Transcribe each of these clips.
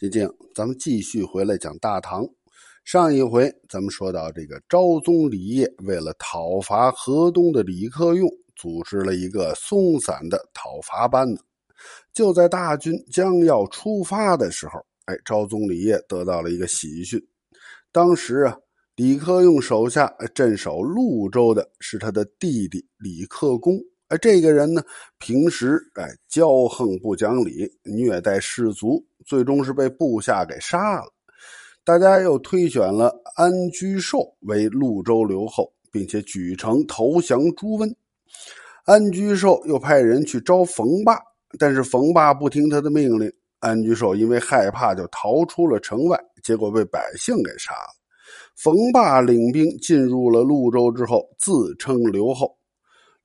最近咱们继续回来讲大唐。上一回咱们说到，这个昭宗李晔为了讨伐河东的李克用，组织了一个松散的讨伐班子。就在大军将要出发的时候，哎，昭宗李晔得到了一个喜讯。当时啊，李克用手下镇守潞州的是他的弟弟李克恭。哎，这个人呢，平时哎骄横不讲理，虐待士卒。最终是被部下给杀了，大家又推选了安居寿为潞州留后，并且举城投降朱温。安居寿又派人去招冯霸，但是冯霸不听他的命令，安居寿因为害怕就逃出了城外，结果被百姓给杀了。冯霸领兵进入了潞州之后，自称留后。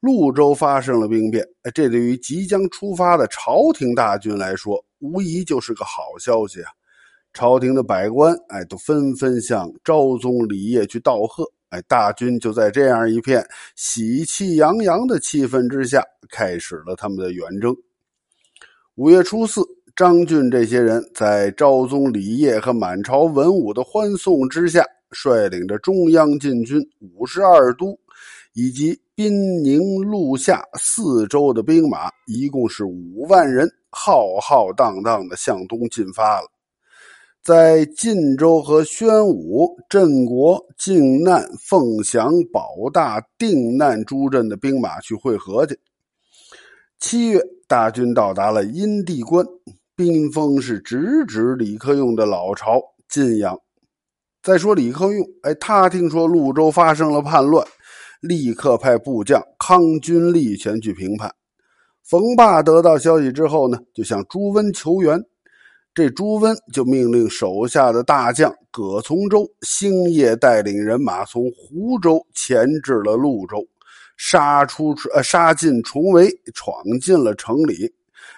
潞州发生了兵变，这对于即将出发的朝廷大军来说，无疑就是个好消息啊！朝廷的百官，哎，都纷纷向昭宗李晔去道贺，哎，大军就在这样一片喜气洋洋的气氛之下，开始了他们的远征。五月初四，张俊这些人在昭宗李晔和满朝文武的欢送之下，率领着中央禁军五十二都。以及滨宁、路下四州的兵马，一共是五万人，浩浩荡荡的向东进发了。在晋州和宣武、镇国、靖难、凤翔、保大、定难诸镇的兵马去会合去。七月，大军到达了阴地关，兵锋是直指李克用的老巢晋阳。再说李克用，哎，他听说潞州发生了叛乱。立刻派部将康君立前去平叛。冯霸得到消息之后呢，就向朱温求援。这朱温就命令手下的大将葛从周星夜带领人马从湖州前至了潞州，杀出呃杀进重围，闯进了城里。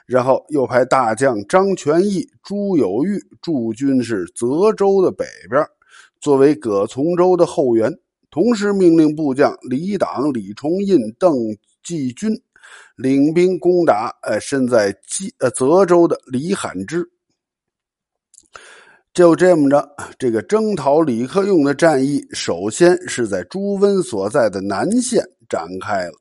然后又派大将张全义、朱有玉驻军是泽州的北边，作为葛从周的后援。同时命令部将李党、李重印、邓继军领兵攻打，呃，身在冀呃泽州的李罕之。就这么着，这个征讨李克用的战役，首先是在朱温所在的南线展开了。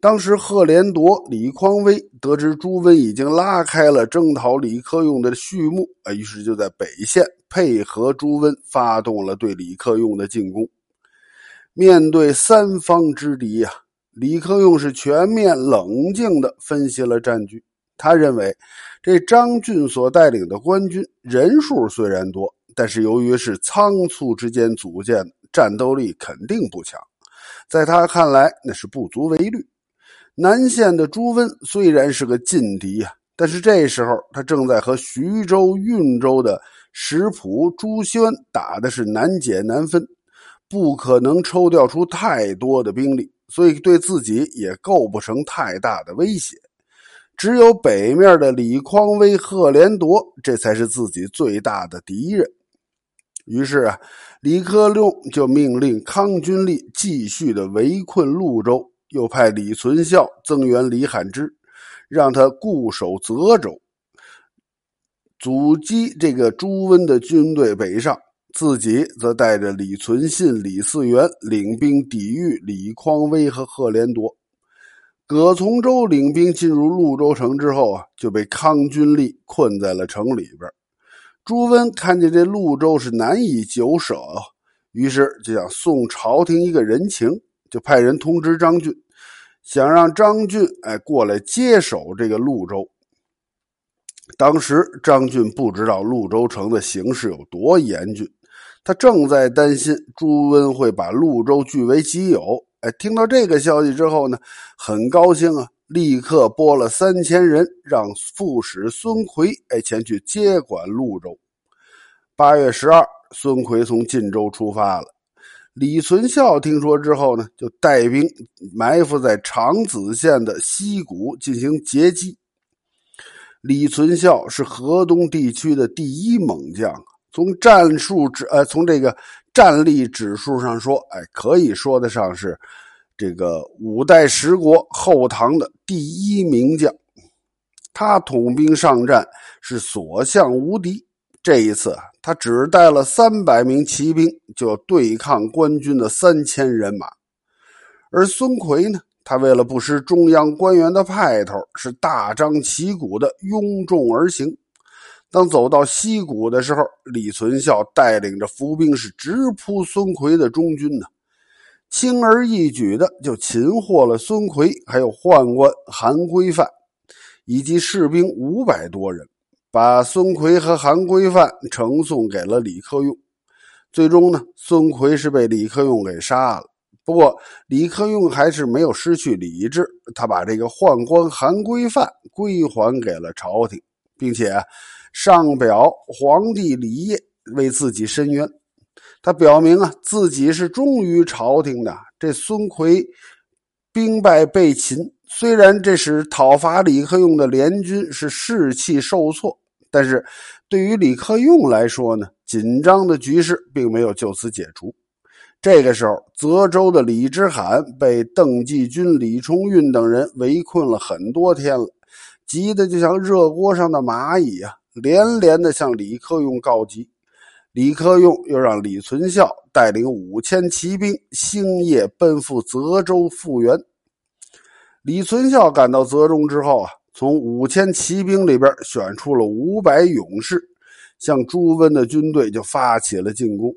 当时赫连铎、李匡威得知朱温已经拉开了征讨李克用的序幕，啊，于是就在北线配合朱温，发动了对李克用的进攻。面对三方之敌呀，李克用是全面冷静的分析了战局。他认为，这张俊所带领的官军人数虽然多，但是由于是仓促之间组建，战斗力肯定不强。在他看来，那是不足为虑。南线的朱温虽然是个劲敌呀，但是这时候他正在和徐州、运州的石普、朱宣打的是难解难分。不可能抽调出太多的兵力，所以对自己也构不成太大的威胁。只有北面的李匡威、赫连铎，这才是自己最大的敌人。于是啊，李克用就命令康君立继续的围困潞州，又派李存孝增援李罕之，让他固守泽州，阻击这个朱温的军队北上。自己则带着李存信、李嗣源领兵抵御李匡威和赫连铎。葛从周领兵进入潞州城之后啊，就被康君立困在了城里边。朱温看见这潞州是难以久守，于是就想送朝廷一个人情，就派人通知张俊，想让张俊哎过来接手这个潞州。当时张俊不知道潞州城的形势有多严峻。他正在担心朱温会把潞州据为己有。哎，听到这个消息之后呢，很高兴啊，立刻拨了三千人，让副使孙奎哎前去接管潞州。八月十二，孙奎从晋州出发了。李存孝听说之后呢，就带兵埋伏在长子县的西谷进行截击。李存孝是河东地区的第一猛将啊。从战术指呃，从这个战力指数上说，哎，可以说得上是这个五代十国后唐的第一名将。他统兵上战是所向无敌，这一次他只带了三百名骑兵，就对抗官军的三千人马。而孙奎呢，他为了不失中央官员的派头，是大张旗鼓的拥众而行。当走到溪谷的时候，李存孝带领着伏兵是直扑孙奎的中军呢，轻而易举的就擒获了孙奎，还有宦官韩规范以及士兵五百多人，把孙奎和韩规范呈送给了李克用。最终呢，孙奎是被李克用给杀了。不过，李克用还是没有失去理智，他把这个宦官韩规范归还给了朝廷，并且。上表皇帝李业为自己申冤，他表明啊自己是忠于朝廷的。这孙奎兵败被擒，虽然这使讨伐李克用的联军是士气受挫，但是对于李克用来说呢，紧张的局势并没有就此解除。这个时候，泽州的李之罕被邓继军、李重运等人围困了很多天了，急得就像热锅上的蚂蚁啊！连连的向李克用告急，李克用又让李存孝带领五千骑兵星夜奔赴泽州复原。李存孝赶到泽中之后啊，从五千骑兵里边选出了五百勇士，向朱温的军队就发起了进攻。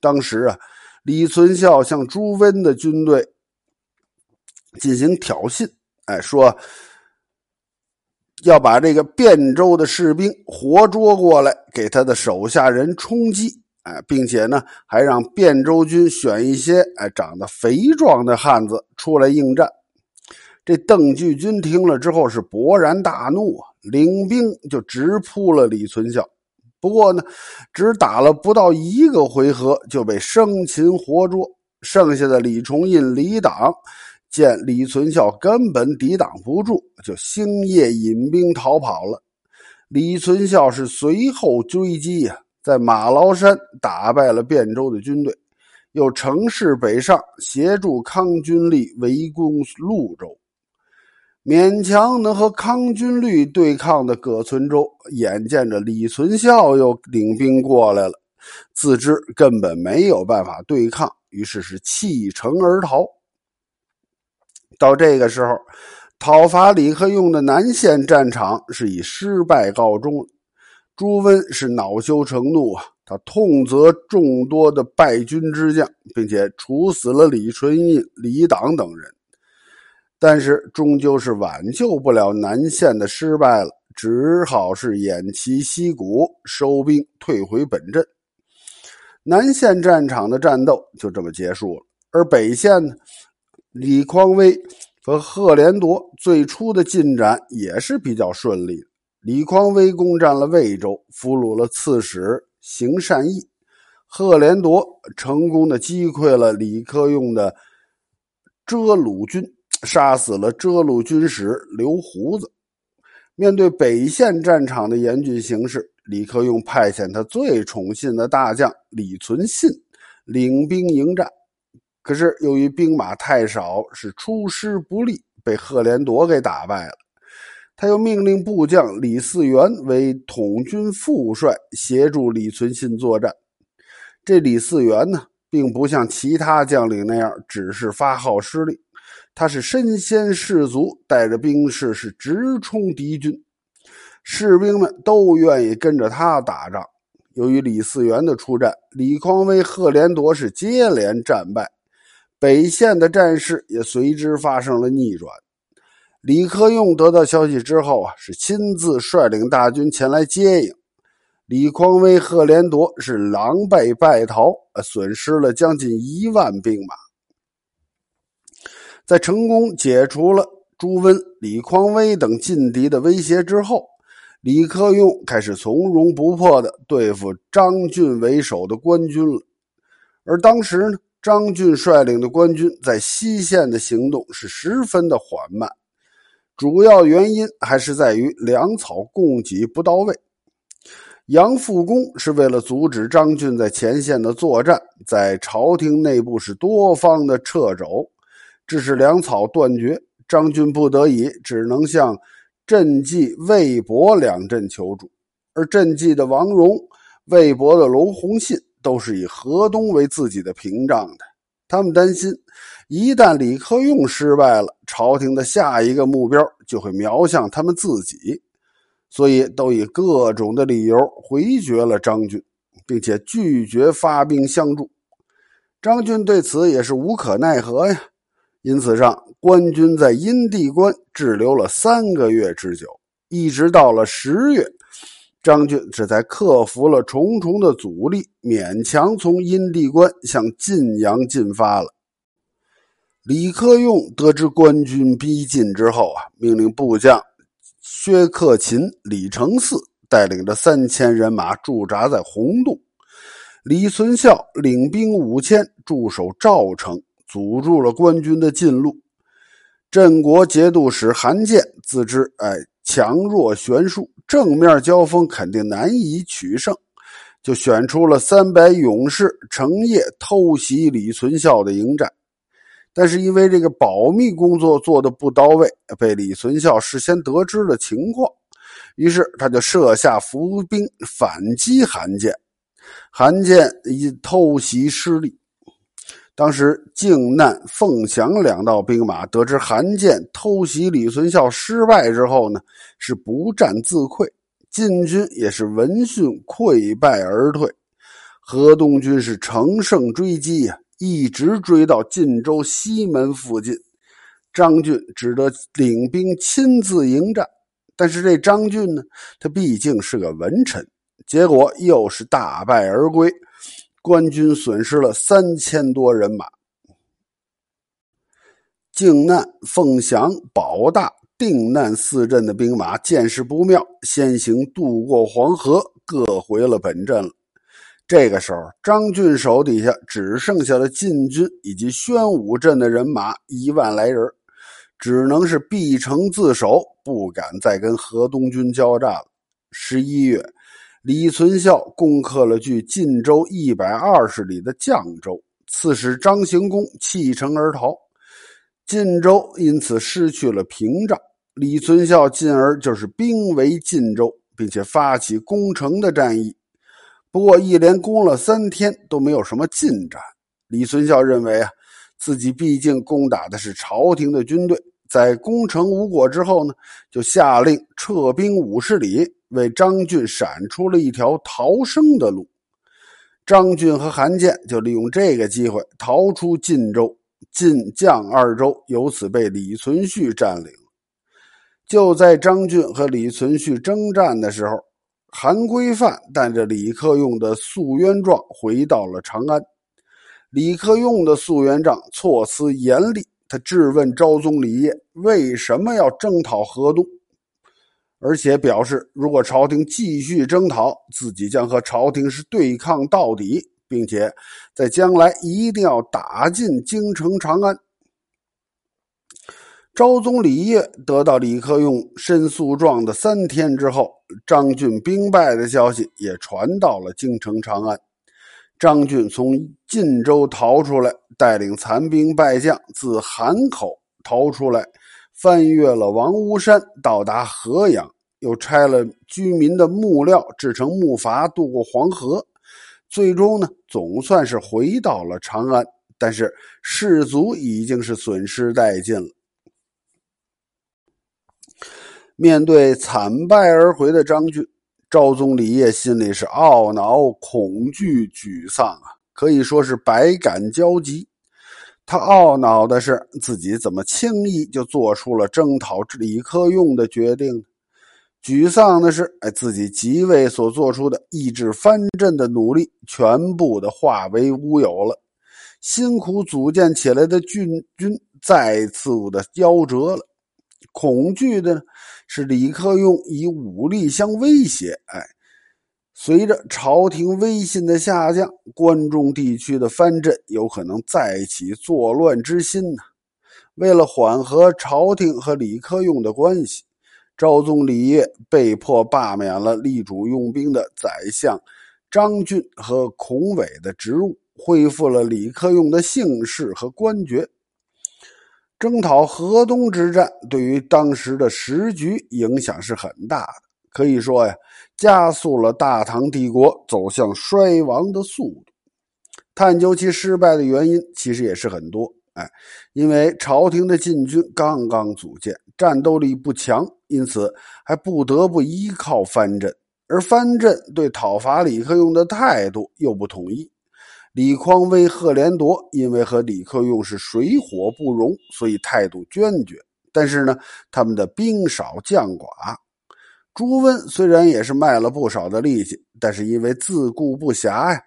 当时啊，李存孝向朱温的军队进行挑衅，哎，说。要把这个汴州的士兵活捉过来，给他的手下人充饥，哎，并且呢，还让汴州军选一些哎长得肥壮的汉子出来应战。这邓巨军听了之后是勃然大怒啊，领兵就直扑了李存孝。不过呢，只打了不到一个回合就被生擒活捉，剩下的李重印、李党。见李存孝根本抵挡不住，就星夜引兵逃跑了。李存孝是随后追击呀，在马崂山打败了汴州的军队，又乘势北上，协助康军力围攻潞州，勉强能和康军率对抗的葛存周，眼见着李存孝又领兵过来了，自知根本没有办法对抗，于是是弃城而逃。到这个时候，讨伐李克用的南线战场是以失败告终。朱温是恼羞成怒啊，他痛责众多的败军之将，并且处死了李纯印、李党等人。但是终究是挽救不了南线的失败了，只好是偃旗息鼓，收兵退回本镇。南线战场的战斗就这么结束了，而北线呢？李匡威和赫连铎最初的进展也是比较顺利。李匡威攻占了魏州，俘虏了刺史邢善义；赫连铎成功的击溃了李克用的遮鲁军，杀死了遮鲁军使刘胡子。面对北线战场的严峻形势，李克用派遣他最宠信的大将李存信领兵迎战。可是由于兵马太少，是出师不利，被赫连铎给打败了。他又命令部将李嗣源为统军副帅，协助李存信作战。这李嗣源呢，并不像其他将领那样只是发号施令，他是身先士卒，带着兵士是直冲敌军，士兵们都愿意跟着他打仗。由于李嗣源的出战，李匡威、赫连铎是接连战败。北线的战事也随之发生了逆转。李克用得到消息之后啊，是亲自率领大军前来接应。李匡威、赫连铎是狼狈败逃，损失了将近一万兵马。在成功解除了朱温、李匡威等劲敌的威胁之后，李克用开始从容不迫的对付张俊为首的官军了。而当时呢？张俊率领的官军在西线的行动是十分的缓慢，主要原因还是在于粮草供给不到位。杨复恭是为了阻止张俊在前线的作战，在朝廷内部是多方的掣肘，致使粮草断绝。张俊不得已只能向镇济、魏博两镇求助，而镇济的王荣魏博的龙弘信都是以河东为自己的屏障的。他们担心，一旦李克用失败了，朝廷的下一个目标就会瞄向他们自己，所以都以各种的理由回绝了张俊，并且拒绝发兵相助。张俊对此也是无可奈何呀。因此上，官军在阴地关滞留了三个月之久，一直到了十月。张俊这才克服了重重的阻力，勉强从阴地关向晋阳进发了。李克用得知官军逼近之后啊，命令部将薛克勤、李承嗣带领着三千人马驻扎在洪洞，李存孝领兵五千驻守赵城，阻住了官军的进路。镇国节度使韩建自知哎强弱悬殊。正面交锋肯定难以取胜，就选出了三百勇士，成夜偷袭李存孝的营寨。但是因为这个保密工作做的不到位，被李存孝事先得知了情况，于是他就设下伏兵反击韩建。韩建以偷袭失利。当时靖难、凤翔两道兵马得知韩建偷袭李存孝失败之后呢，是不战自溃，晋军也是闻讯溃败而退。河东军是乘胜追击呀，一直追到晋州西门附近，张俊只得领兵亲自迎战。但是这张俊呢，他毕竟是个文臣，结果又是大败而归。官军损失了三千多人马，靖难、凤翔、保大、定难四镇的兵马见势不妙，先行渡过黄河，各回了本镇了。这个时候，张俊手底下只剩下了晋军以及宣武镇的人马一万来人，只能是闭城自守，不敢再跟河东军交战了。十一月。李存孝攻克了距晋州一百二十里的绛州，刺史张行公弃城而逃，晋州因此失去了屏障。李存孝进而就是兵围晋州，并且发起攻城的战役。不过，一连攻了三天都没有什么进展。李存孝认为啊，自己毕竟攻打的是朝廷的军队，在攻城无果之后呢，就下令撤兵五十里。为张俊闪出了一条逃生的路，张俊和韩建就利用这个机会逃出晋州，晋绛二州由此被李存勖占领。就在张俊和李存勖征战的时候，韩规范带着李克用的诉冤状回到了长安。李克用的诉冤状措辞严厉，他质问昭宗李晔为什么要征讨河东。而且表示，如果朝廷继续征讨，自己将和朝廷是对抗到底，并且在将来一定要打进京城长安。昭宗李晔得到李克用申诉状的三天之后，张俊兵败的消息也传到了京城长安。张俊从晋州逃出来，带领残兵败将自韩口逃出来。翻越了王屋山，到达河阳，又拆了居民的木料，制成木筏渡过黄河，最终呢，总算是回到了长安。但是士卒已经是损失殆尽了。面对惨败而回的张俊，昭宗李晔心里是懊恼、恐惧、沮丧啊，可以说是百感交集。他懊恼的是自己怎么轻易就做出了征讨李克用的决定；沮丧的是，哎，自己即位所做出的抑制藩镇的努力全部的化为乌有了，辛苦组建起来的郡军再次的夭折了。恐惧的是李克用以武力相威胁，哎。随着朝廷威信的下降，关中地区的藩镇有可能再起作乱之心呢。为了缓和朝廷和李克用的关系，昭宗李晔被迫罢免了力主用兵的宰相张俊和孔伟的职务，恢复了李克用的姓氏和官爵。征讨河东之战对于当时的时局影响是很大的。可以说呀，加速了大唐帝国走向衰亡的速度。探究其失败的原因，其实也是很多。哎，因为朝廷的禁军刚刚组建，战斗力不强，因此还不得不依靠藩镇。而藩镇对讨伐李克用的态度又不统一。李匡威、赫连铎因为和李克用是水火不容，所以态度坚决。但是呢，他们的兵少将寡。朱温虽然也是卖了不少的力气，但是因为自顾不暇呀，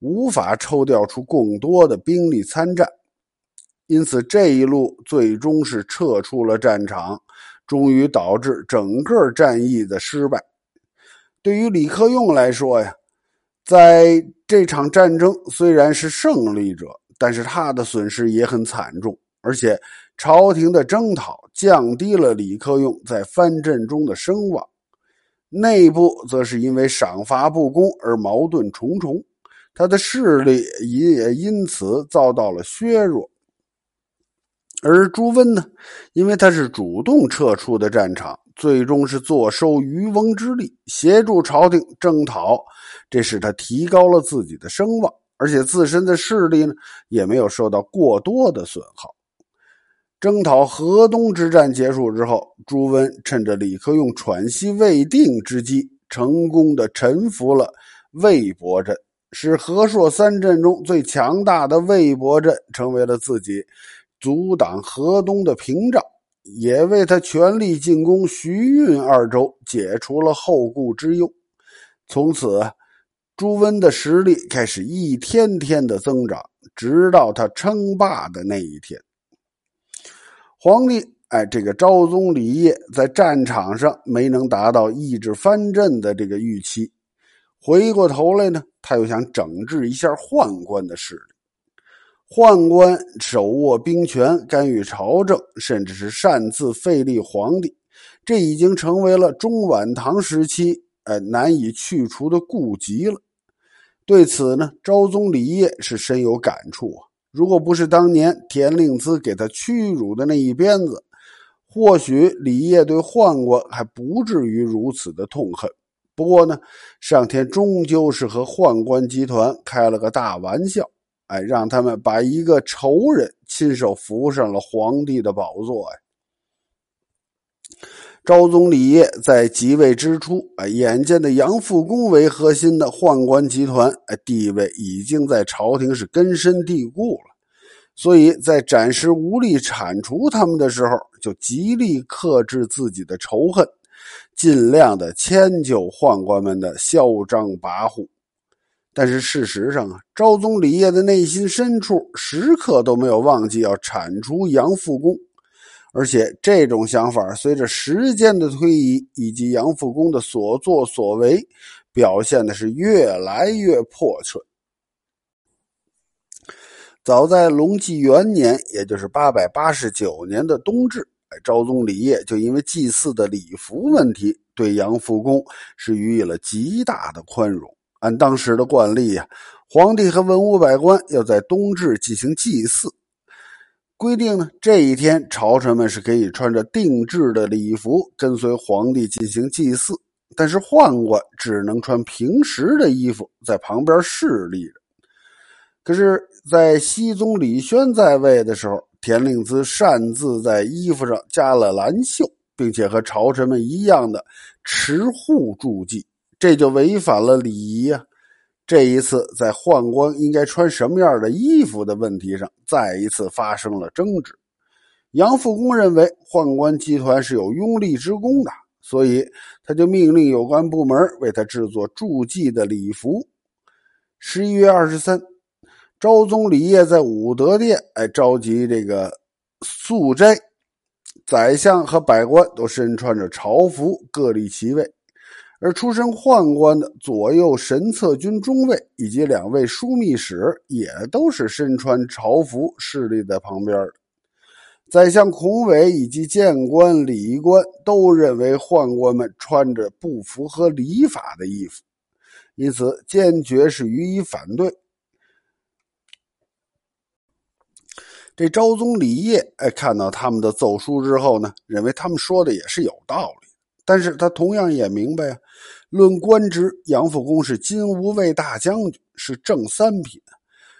无法抽调出更多的兵力参战。因此，这一路最终是撤出了战场，终于导致整个战役的失败。对于李克用来说呀，在这场战争虽然是胜利者，但是他的损失也很惨重，而且朝廷的征讨降低了李克用在藩镇中的声望，内部则是因为赏罚不公而矛盾重重，他的势力也因此遭到了削弱。而朱温呢，因为他是主动撤出的战场，最终是坐收渔翁之利，协助朝廷征讨，这使他提高了自己的声望，而且自身的势力呢也没有受到过多的损耗。征讨河东之战结束之后，朱温趁着李克用喘息未定之机，成功的臣服了魏博镇，使河朔三镇中最强大的魏博镇成为了自己。阻挡河东的屏障，也为他全力进攻徐运二州解除了后顾之忧。从此，朱温的实力开始一天天的增长，直到他称霸的那一天。皇帝，哎，这个昭宗李晔在战场上没能达到抑制藩镇的这个预期，回过头来呢，他又想整治一下宦官的势力。宦官手握兵权，干预朝政，甚至是擅自废立皇帝，这已经成为了中晚唐时期呃难以去除的痼疾了。对此呢，昭宗李晔是深有感触啊。如果不是当年田令孜给他屈辱的那一鞭子，或许李烨对宦官还不至于如此的痛恨。不过呢，上天终究是和宦官集团开了个大玩笑。哎，让他们把一个仇人亲手扶上了皇帝的宝座呀！昭宗李烨在即位之初，哎，眼见的杨复恭为核心的宦官集团，哎，地位已经在朝廷是根深蒂固了，所以在暂时无力铲除他们的时候，就极力克制自己的仇恨，尽量的迁就宦官们的嚣张跋扈。但是事实上啊，昭宗李晔的内心深处时刻都没有忘记要铲除杨复恭，而且这种想法随着时间的推移以及杨复恭的所作所为，表现的是越来越迫切。早在隆纪元年，也就是八百八十九年的冬至，昭宗李晔就因为祭祀的礼服问题，对杨复恭是予以了极大的宽容。按当时的惯例呀，皇帝和文武百官要在冬至进行祭祀。规定呢，这一天朝臣们是可以穿着定制的礼服跟随皇帝进行祭祀，但是宦官只能穿平时的衣服在旁边侍立着。可是，在熹宗李轩在位的时候，田令孜擅自在衣服上加了蓝绣，并且和朝臣们一样的持护助祭。这就违反了礼仪呀！这一次在宦官应该穿什么样的衣服的问题上，再一次发生了争执。杨复恭认为宦官集团是有拥立之功的，所以他就命令有关部门为他制作助祭的礼服。十一月二十三，昭宗李晔在武德殿哎召集这个素斋，宰相和百官都身穿着朝服，各立其位。而出身宦官的左右神策军中尉以及两位枢密使也都是身穿朝服，侍立在旁边宰相孔伟以及谏官、礼官都认为宦官们穿着不符合礼法的衣服，因此坚决是予以反对。这昭宗李晔哎，看到他们的奏书之后呢，认为他们说的也是有道理。但是他同样也明白呀，论官职，杨复恭是金吾卫大将军，是正三品。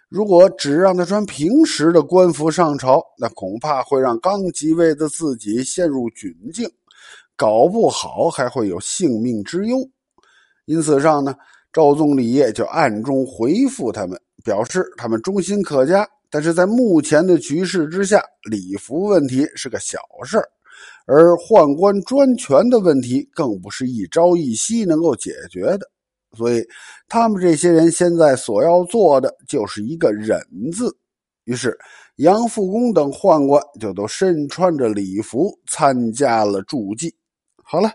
如果只让他穿平时的官服上朝，那恐怕会让刚即位的自己陷入窘境，搞不好还会有性命之忧。因此上呢，昭宗李业就暗中回复他们，表示他们忠心可嘉。但是在目前的局势之下，礼服问题是个小事儿，而宦官专权的问题更不是一朝一夕能够解决的。所以，他们这些人现在所要做的就是一个“忍”字。于是，杨复恭等宦官就都身穿着礼服参加了祝祭。好了，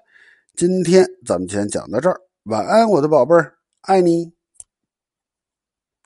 今天咱们先讲到这儿。晚安，我的宝贝儿，爱你。